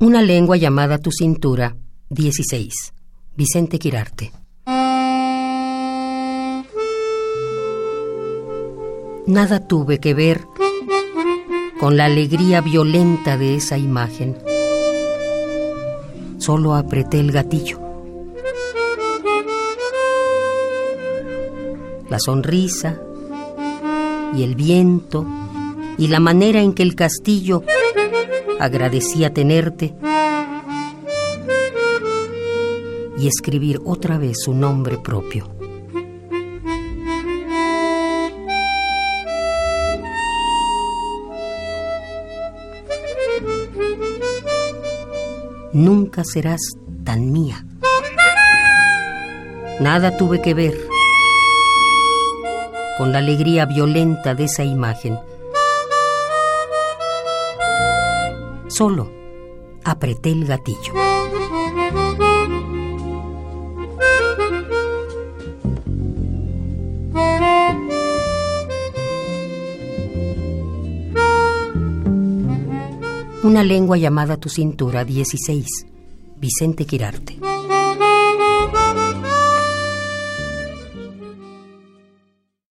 Una lengua llamada tu cintura, 16. Vicente Quirarte. Nada tuve que ver con la alegría violenta de esa imagen. Solo apreté el gatillo. La sonrisa y el viento y la manera en que el castillo agradecía tenerte y escribir otra vez su nombre propio. Nunca serás tan mía. Nada tuve que ver con la alegría violenta de esa imagen. Solo apreté el gatillo. Una lengua llamada tu cintura 16. Vicente Quirarte.